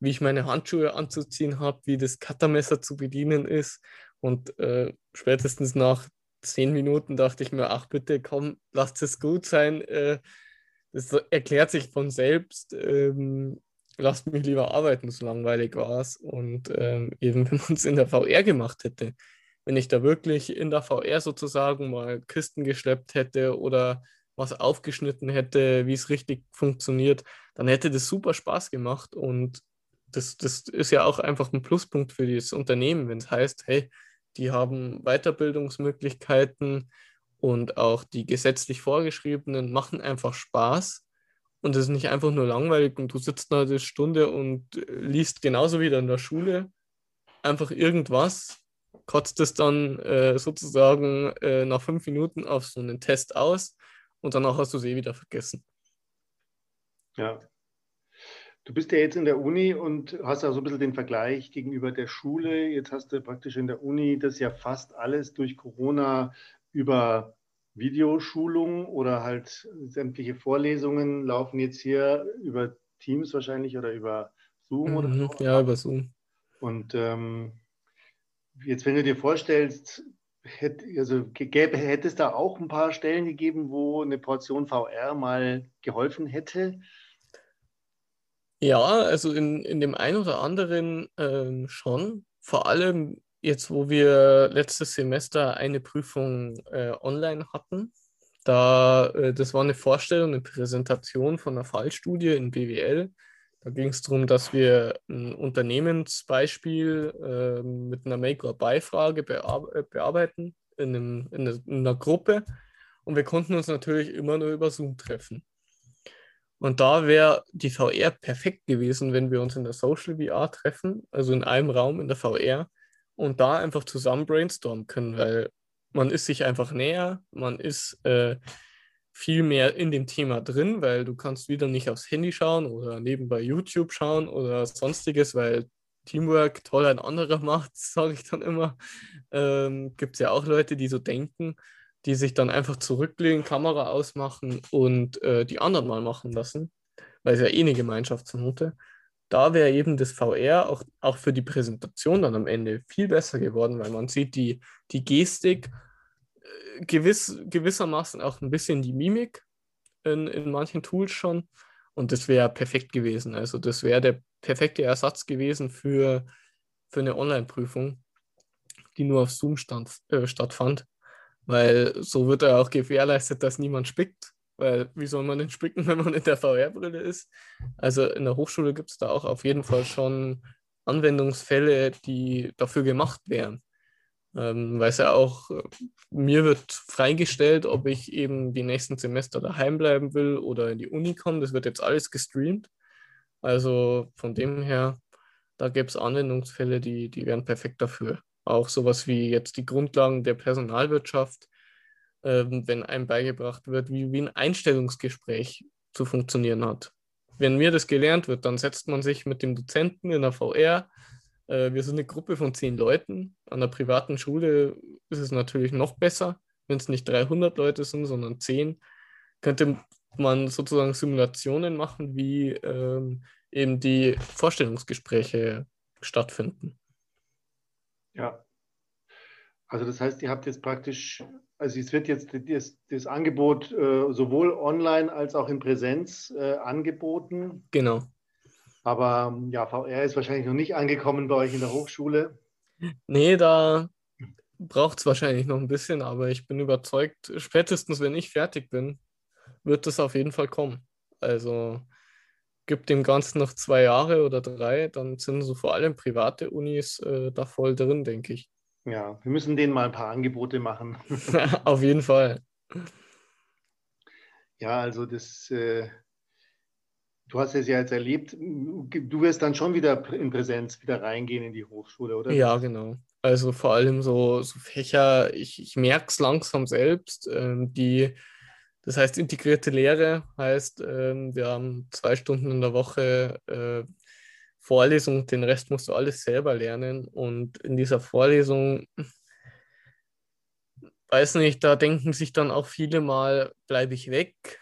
wie ich meine Handschuhe anzuziehen habe, wie das Cuttermesser zu bedienen ist. Und äh, spätestens nach zehn Minuten dachte ich mir, ach bitte, komm, lasst es gut sein. Äh, das erklärt sich von selbst. Ähm, lasst mich lieber arbeiten, so langweilig war es. Und ähm, eben, [LAUGHS] wenn man es in der VR gemacht hätte, wenn ich da wirklich in der VR sozusagen mal Kisten geschleppt hätte oder was aufgeschnitten hätte, wie es richtig funktioniert, dann hätte das super Spaß gemacht. Und das, das ist ja auch einfach ein Pluspunkt für das Unternehmen, wenn es heißt, hey, die haben Weiterbildungsmöglichkeiten und auch die gesetzlich vorgeschriebenen machen einfach Spaß und es ist nicht einfach nur langweilig und du sitzt da eine Stunde und liest genauso wie in der Schule einfach irgendwas kotzt es dann äh, sozusagen äh, nach fünf Minuten auf so einen Test aus und danach hast du es eh wieder vergessen. Ja. Du bist ja jetzt in der Uni und hast ja so ein bisschen den Vergleich gegenüber der Schule. Jetzt hast du praktisch in der Uni das ja fast alles durch Corona über Videoschulung oder halt sämtliche Vorlesungen laufen jetzt hier über Teams wahrscheinlich oder über Zoom mhm, oder so. Ja, über Zoom. Und ähm, jetzt, wenn du dir vorstellst, hätte, also gäbe, hätte es da auch ein paar Stellen gegeben, wo eine Portion VR mal geholfen hätte? Ja, also in, in dem einen oder anderen ähm, schon. Vor allem jetzt, wo wir letztes Semester eine Prüfung äh, online hatten. Da, äh, das war eine Vorstellung, eine Präsentation von einer Fallstudie in BWL. Da ging es darum, dass wir ein Unternehmensbeispiel äh, mit einer Make-or-Buy-Frage bear äh, bearbeiten in, einem, in, einer, in einer Gruppe. Und wir konnten uns natürlich immer nur über Zoom treffen. Und da wäre die VR perfekt gewesen, wenn wir uns in der Social VR treffen, also in einem Raum in der VR und da einfach zusammen brainstormen können, weil man ist sich einfach näher, man ist äh, viel mehr in dem Thema drin, weil du kannst wieder nicht aufs Handy schauen oder nebenbei YouTube schauen oder sonstiges, weil Teamwork toll ein anderer [LAUGHS] macht, sage ich dann immer. Ähm, Gibt es ja auch Leute, die so denken die sich dann einfach zurücklegen, Kamera ausmachen und äh, die anderen mal machen lassen, weil es ja eh eine Gemeinschaftsnote. Da wäre eben das VR auch, auch für die Präsentation dann am Ende viel besser geworden, weil man sieht die, die Gestik, äh, gewiss, gewissermaßen auch ein bisschen die Mimik in, in manchen Tools schon. Und das wäre perfekt gewesen. Also das wäre der perfekte Ersatz gewesen für, für eine Online-Prüfung, die nur auf Zoom stand, äh, stattfand. Weil so wird er auch gewährleistet, dass niemand spickt. Weil wie soll man denn spicken, [LAUGHS] wenn man in der VR-Brille ist? Also in der Hochschule gibt es da auch auf jeden Fall schon Anwendungsfälle, die dafür gemacht wären. Ähm, weil es ja auch, mir wird freigestellt, ob ich eben die nächsten Semester daheim bleiben will oder in die Uni komme. Das wird jetzt alles gestreamt. Also von dem her, da gäbe es Anwendungsfälle, die, die wären perfekt dafür. Auch sowas wie jetzt die Grundlagen der Personalwirtschaft, ähm, wenn einem beigebracht wird, wie, wie ein Einstellungsgespräch zu funktionieren hat. Wenn mir das gelernt wird, dann setzt man sich mit dem Dozenten in der VR. Äh, wir sind eine Gruppe von zehn Leuten. An der privaten Schule ist es natürlich noch besser, wenn es nicht 300 Leute sind, sondern zehn. Könnte man sozusagen Simulationen machen, wie ähm, eben die Vorstellungsgespräche stattfinden. Ja. Also das heißt, ihr habt jetzt praktisch, also es wird jetzt das, das Angebot äh, sowohl online als auch in Präsenz äh, angeboten. Genau. Aber ja, VR ist wahrscheinlich noch nicht angekommen bei euch in der Hochschule. Nee, da braucht es wahrscheinlich noch ein bisschen, aber ich bin überzeugt, spätestens wenn ich fertig bin, wird das auf jeden Fall kommen. Also gibt dem Ganzen noch zwei Jahre oder drei, dann sind so vor allem private Unis äh, da voll drin, denke ich. Ja, wir müssen denen mal ein paar Angebote machen. [LAUGHS] Auf jeden Fall. Ja, also das, äh, du hast es ja jetzt erlebt, du wirst dann schon wieder in Präsenz wieder reingehen in die Hochschule, oder? Ja, genau. Also vor allem so, so Fächer, ich, ich merke es langsam selbst, ähm, die das heißt, integrierte Lehre heißt, ähm, wir haben zwei Stunden in der Woche äh, Vorlesung, den Rest musst du alles selber lernen. Und in dieser Vorlesung, weiß nicht, da denken sich dann auch viele mal, bleibe ich weg,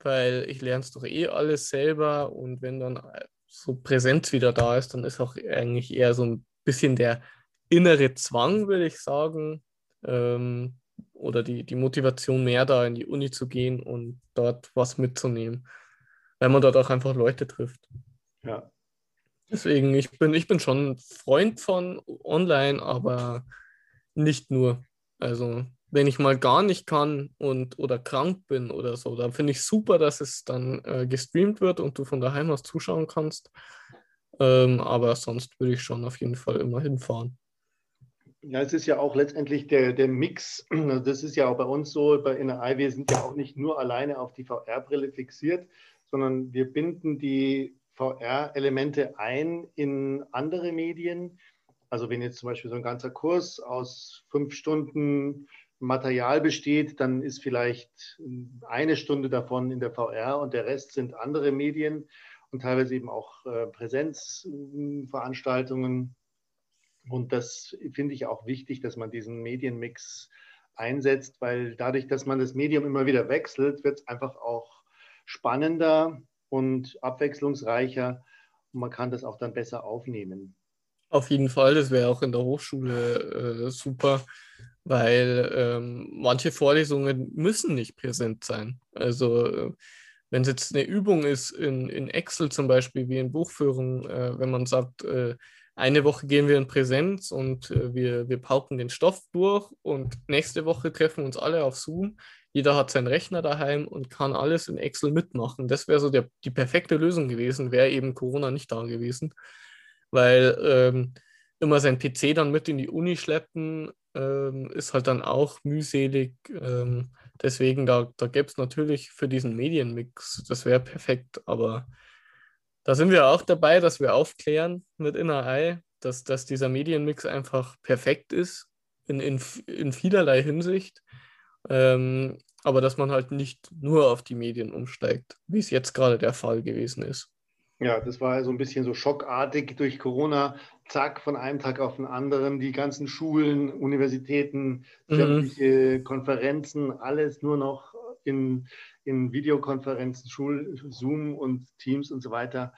weil ich lerne es doch eh alles selber. Und wenn dann so Präsenz wieder da ist, dann ist auch eigentlich eher so ein bisschen der innere Zwang, würde ich sagen, ähm, oder die, die Motivation mehr da in die Uni zu gehen und dort was mitzunehmen, weil man dort auch einfach Leute trifft. Ja. Deswegen, ich bin, ich bin schon Freund von online, aber nicht nur. Also, wenn ich mal gar nicht kann und oder krank bin oder so, dann finde ich super, dass es dann äh, gestreamt wird und du von daheim aus zuschauen kannst. Ähm, aber sonst würde ich schon auf jeden Fall immer hinfahren. Ja, es ist ja auch letztendlich der, der Mix. [CLEARS THROAT] Das ist ja auch bei uns so, bei NRI, wir sind ja auch nicht nur alleine auf die VR-Brille fixiert, sondern wir binden die VR-Elemente ein in andere Medien. Also wenn jetzt zum Beispiel so ein ganzer Kurs aus fünf Stunden Material besteht, dann ist vielleicht eine Stunde davon in der VR und der Rest sind andere Medien und teilweise eben auch äh, Präsenzveranstaltungen und das finde ich auch wichtig, dass man diesen Medienmix einsetzt, weil dadurch, dass man das Medium immer wieder wechselt, wird es einfach auch spannender und abwechslungsreicher und man kann das auch dann besser aufnehmen. Auf jeden Fall, das wäre auch in der Hochschule äh, super, weil ähm, manche Vorlesungen müssen nicht präsent sein. Also äh, wenn es jetzt eine Übung ist in, in Excel zum Beispiel, wie in Buchführung, äh, wenn man sagt, äh, eine Woche gehen wir in Präsenz und äh, wir, wir pauken den Stoff durch und nächste Woche treffen uns alle auf Zoom. Jeder hat seinen Rechner daheim und kann alles in Excel mitmachen. Das wäre so der, die perfekte Lösung gewesen, wäre eben Corona nicht da gewesen, weil ähm, immer sein PC dann mit in die Uni schleppen, ähm, ist halt dann auch mühselig. Ähm, deswegen, da, da gäbe es natürlich für diesen Medienmix, das wäre perfekt, aber da sind wir auch dabei, dass wir aufklären mit InnerEye, dass, dass dieser Medienmix einfach perfekt ist in, in, in vielerlei Hinsicht. Ähm, aber dass man halt nicht nur auf die Medien umsteigt, wie es jetzt gerade der Fall gewesen ist. Ja, das war so ein bisschen so schockartig durch Corona. Zack, von einem Tag auf den anderen, die ganzen Schulen, Universitäten, mhm. sämtliche mhm. Konferenzen, alles nur noch in, in Videokonferenzen, Schul, Zoom und Teams und so weiter.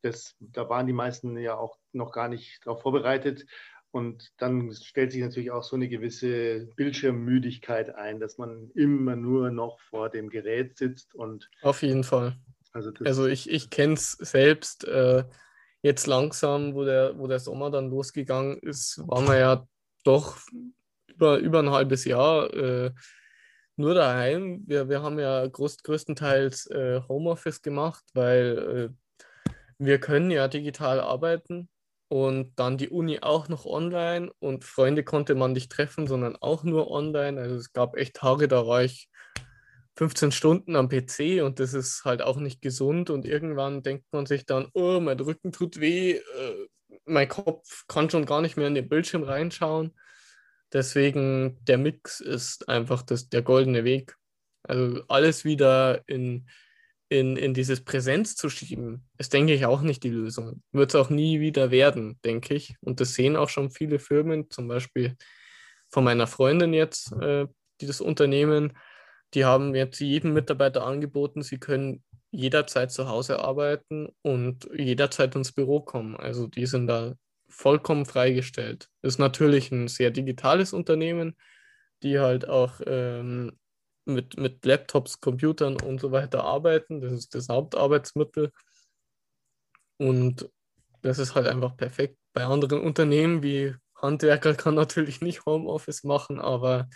Das, da waren die meisten ja auch noch gar nicht darauf vorbereitet. Und dann stellt sich natürlich auch so eine gewisse Bildschirmmüdigkeit ein, dass man immer nur noch vor dem Gerät sitzt und. Auf jeden Fall. Also, also ich, ich kenne es selbst. Äh, jetzt langsam, wo der, wo der Sommer dann losgegangen ist, waren wir ja doch über, über ein halbes Jahr äh, nur daheim. Wir, wir haben ja groß, größtenteils äh, Homeoffice gemacht, weil äh, wir können ja digital arbeiten und dann die Uni auch noch online und Freunde konnte man nicht treffen, sondern auch nur online. Also es gab echt Tage, da war ich 15 Stunden am PC und das ist halt auch nicht gesund und irgendwann denkt man sich dann, oh, mein Rücken tut weh, äh, mein Kopf kann schon gar nicht mehr in den Bildschirm reinschauen. Deswegen, der Mix ist einfach das, der goldene Weg. Also alles wieder in, in, in dieses Präsenz zu schieben, ist, denke ich, auch nicht die Lösung. Wird es auch nie wieder werden, denke ich. Und das sehen auch schon viele Firmen, zum Beispiel von meiner Freundin jetzt, äh, die das Unternehmen, die haben jetzt jedem Mitarbeiter angeboten, sie können jederzeit zu Hause arbeiten und jederzeit ins Büro kommen. Also die sind da vollkommen freigestellt. Ist natürlich ein sehr digitales Unternehmen, die halt auch ähm, mit, mit Laptops, Computern und so weiter arbeiten. Das ist das Hauptarbeitsmittel. Und das ist halt einfach perfekt. Bei anderen Unternehmen wie Handwerker kann [LAUGHS] natürlich nicht Homeoffice machen, aber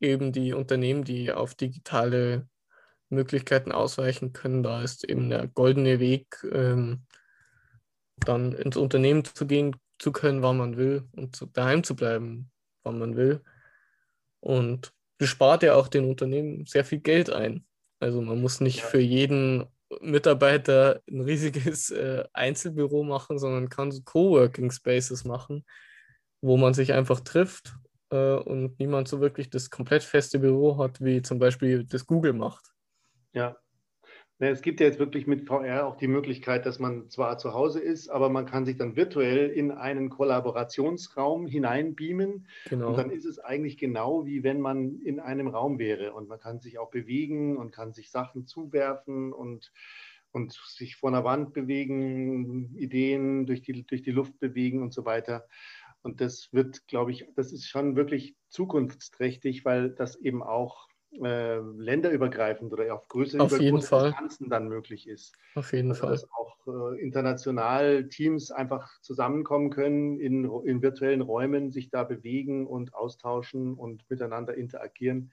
eben die Unternehmen, die auf digitale Möglichkeiten ausweichen können, da ist eben der goldene Weg, ähm, dann ins Unternehmen zu gehen zu können, wann man will und zu, daheim zu bleiben, wann man will. Und spart ja auch den Unternehmen sehr viel Geld ein. Also man muss nicht für jeden Mitarbeiter ein riesiges äh, Einzelbüro machen, sondern kann so Coworking Spaces machen, wo man sich einfach trifft äh, und niemand so wirklich das komplett feste Büro hat, wie zum Beispiel das Google macht. Ja, es gibt ja jetzt wirklich mit VR auch die Möglichkeit, dass man zwar zu Hause ist, aber man kann sich dann virtuell in einen Kollaborationsraum hineinbeamen. Genau. Und dann ist es eigentlich genau wie wenn man in einem Raum wäre. Und man kann sich auch bewegen und kann sich Sachen zuwerfen und, und sich vor einer Wand bewegen, Ideen durch die, durch die Luft bewegen und so weiter. Und das wird, glaube ich, das ist schon wirklich zukunftsträchtig, weil das eben auch äh, länderübergreifend oder auf größere auf. Distanzen dann möglich ist. Auf jeden also, Fall. Dass auch äh, international Teams einfach zusammenkommen können in, in virtuellen Räumen, sich da bewegen und austauschen und miteinander interagieren.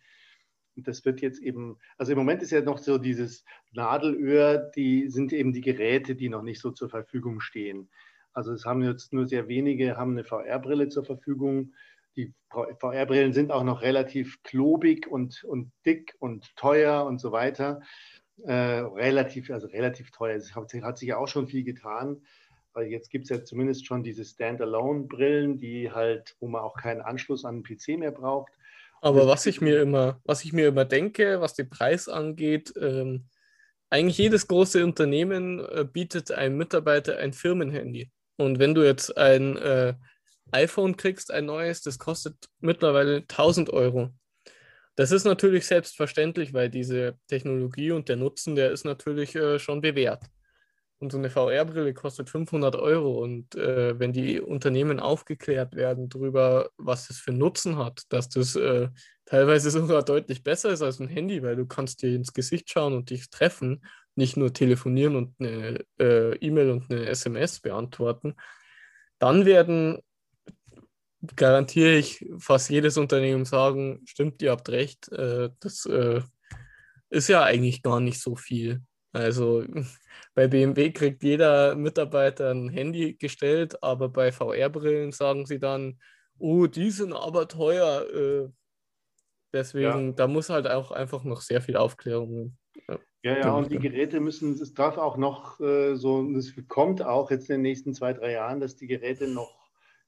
Und das wird jetzt eben, also im Moment ist ja noch so dieses Nadelöhr, die sind eben die Geräte, die noch nicht so zur Verfügung stehen. Also es haben jetzt nur sehr wenige, haben eine VR-Brille zur Verfügung die VR-Brillen sind auch noch relativ klobig und, und dick und teuer und so weiter. Äh, relativ, also relativ teuer. Es hat, hat, sich ja auch schon viel getan. Weil jetzt gibt es ja zumindest schon diese Standalone-Brillen, die halt, wo man auch keinen Anschluss an den PC mehr braucht. Aber was ich mir immer, was ich mir immer denke, was den Preis angeht, ähm, eigentlich jedes große Unternehmen äh, bietet einem Mitarbeiter ein Firmenhandy. Und wenn du jetzt ein äh, iPhone kriegst, ein neues, das kostet mittlerweile 1000 Euro. das ist natürlich selbstverständlich, weil diese Technologie und der Nutzen, der ist natürlich äh, schon bewährt. Und so eine VR-Brille kostet 500 Euro. Und äh, wenn die Unternehmen aufgeklärt werden darüber, was das für Nutzen hat, dass das äh, teilweise [LAUGHS] sogar deutlich besser ist als ein Handy, weil du kannst dir ins Gesicht schauen und dich treffen, nicht nur telefonieren und eine äh, E-Mail und eine SMS beantworten, dann werden, garantiere ich, fast jedes Unternehmen sagen, stimmt, ihr habt recht, äh, das äh, ist ja eigentlich gar nicht so viel. Also [LAUGHS] bei BMW kriegt jeder Mitarbeiter ein Handy gestellt, aber bei VR-Brillen sagen sie dann, oh, die sind aber teuer. Äh, deswegen, ja. da muss halt auch einfach noch sehr viel Aufklärung. Ja, ja, ja und die Geräte müssen, es darf auch noch äh, so, es kommt auch jetzt in den nächsten zwei, drei Jahren, dass die Geräte noch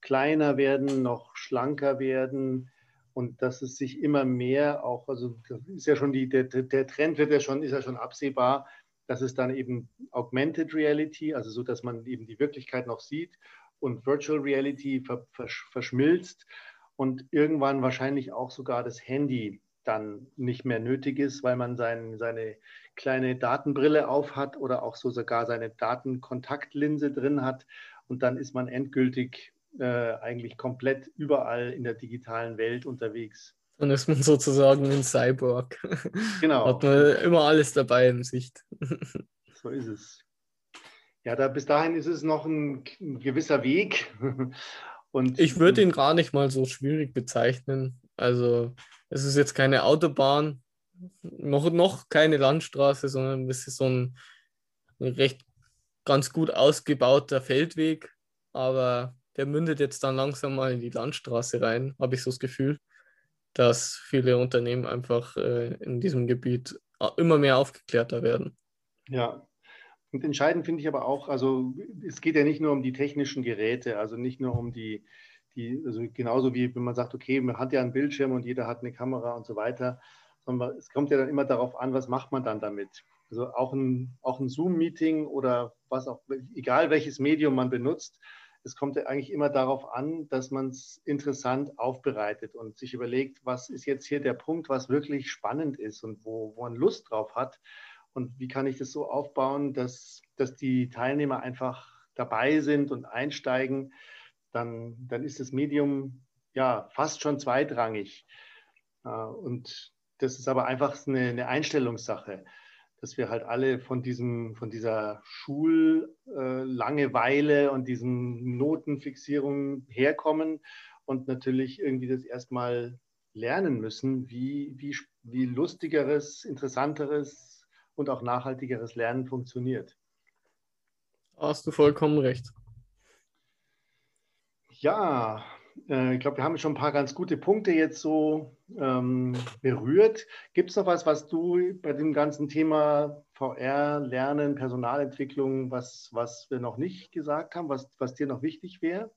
kleiner werden, noch schlanker werden. Und dass es sich immer mehr auch, also ist ja schon die, der, der Trend wird ja schon, ist ja schon absehbar, dass es dann eben Augmented Reality, also so, dass man eben die Wirklichkeit noch sieht und Virtual Reality verschmilzt und irgendwann wahrscheinlich auch sogar das Handy dann nicht mehr nötig ist, weil man sein, seine kleine Datenbrille aufhat oder auch so sogar seine Datenkontaktlinse drin hat und dann ist man endgültig äh, eigentlich komplett überall in der digitalen Welt unterwegs. Dann ist man sozusagen ein Cyborg. Genau. Hat man immer alles dabei in Sicht. [LAUGHS] So ist es. Ja, da, bis dahin ist es noch ein, ein gewisser Weg. [LAUGHS] Und, ich würde ihn gar nicht mal so schwierig bezeichnen. Also es ist jetzt keine Autobahn, noch, noch keine Landstraße, sondern es ist so ein, ein recht ganz gut ausgebauter Feldweg. Aber der mündet jetzt dann langsam mal in die Landstraße rein, habe ich so das Gefühl dass viele Unternehmen einfach äh, in diesem Gebiet äh, immer mehr aufgeklärter werden. Ja, und entscheidend finde ich aber auch, also es geht ja nicht nur um die technischen Geräte, also nicht nur um die, die also genauso wie wenn man sagt, okay, man hat ja einen Bildschirm und jeder hat eine Kamera und so weiter, sondern es kommt ja dann immer darauf an, was macht man dann damit. Also auch ein, auch ein Zoom-Meeting oder was auch, egal welches Medium man benutzt, es kommt ja eigentlich immer darauf an, dass man es interessant aufbereitet und sich überlegt, was ist jetzt hier der Punkt, was wirklich spannend ist und wo, wo man Lust drauf hat. Und wie kann ich das so aufbauen, dass, dass die Teilnehmer einfach dabei sind und einsteigen, dann, dann ist das Medium ja fast schon zweitrangig. Äh, und das ist aber einfach eine, eine Einstellungssache dass wir halt alle von, diesem, von dieser Schullangeweile und diesen Notenfixierungen herkommen und natürlich irgendwie das erstmal lernen müssen, wie, wie, wie lustigeres, interessanteres und auch nachhaltigeres Lernen funktioniert. Hast du vollkommen recht. Ja, äh, ich glaube, wir haben schon ein paar ganz gute Punkte jetzt so ähm, berührt. Gibt es noch was, was du bei dem ganzen Thema VR, Lernen, Personalentwicklung, was, was wir noch nicht gesagt haben, was, was dir noch wichtig wäre?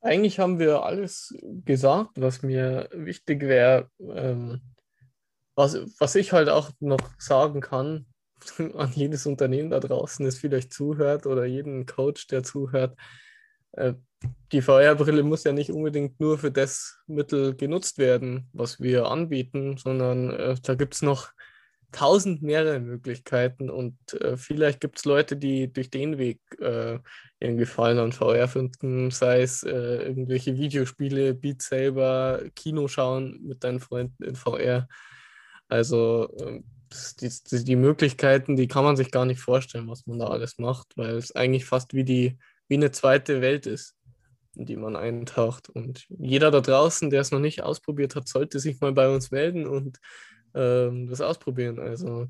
Eigentlich haben wir alles gesagt, was mir wichtig wäre. Ähm, was, was ich halt auch noch sagen kann [LAUGHS] an jedes Unternehmen da draußen, das vielleicht zuhört oder jeden Coach, der zuhört, die VR-Brille muss ja nicht unbedingt nur für das Mittel genutzt werden, was wir anbieten, sondern äh, da gibt es noch tausend mehrere Möglichkeiten und äh, vielleicht gibt es Leute, die durch den Weg äh, ihren Gefallen an VR finden, sei es äh, irgendwelche Videospiele, Beat Saber, Kino schauen mit deinen Freunden in VR. Also ähm, die, die, die Möglichkeiten, die kann man sich gar nicht vorstellen, was man da alles macht, weil es eigentlich fast wie die wie eine zweite Welt ist in die man eintaucht. Und jeder da draußen, der es noch nicht ausprobiert hat, sollte sich mal bei uns melden und ähm, das ausprobieren. Also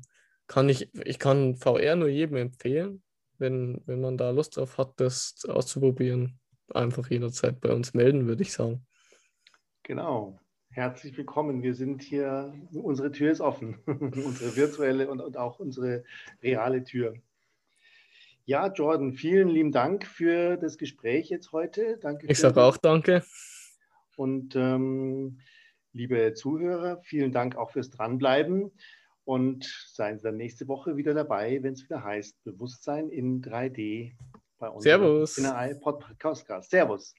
kann ich, ich kann VR nur jedem empfehlen, wenn, wenn man da Lust drauf hat, das auszuprobieren. Einfach jederzeit bei uns melden, würde ich sagen. Genau. Herzlich willkommen. Wir sind hier, unsere Tür ist offen. [LAUGHS] unsere virtuelle und, und auch unsere reale Tür. Ja, Jordan, vielen lieben Dank für das Gespräch jetzt heute. Danke. Ich sage auch danke. Und ähm, liebe Zuhörer, vielen Dank auch fürs Dranbleiben. Und seien Sie dann nächste Woche wieder dabei, wenn es wieder heißt Bewusstsein in 3D bei uns. Servus. In der Podcast. Servus.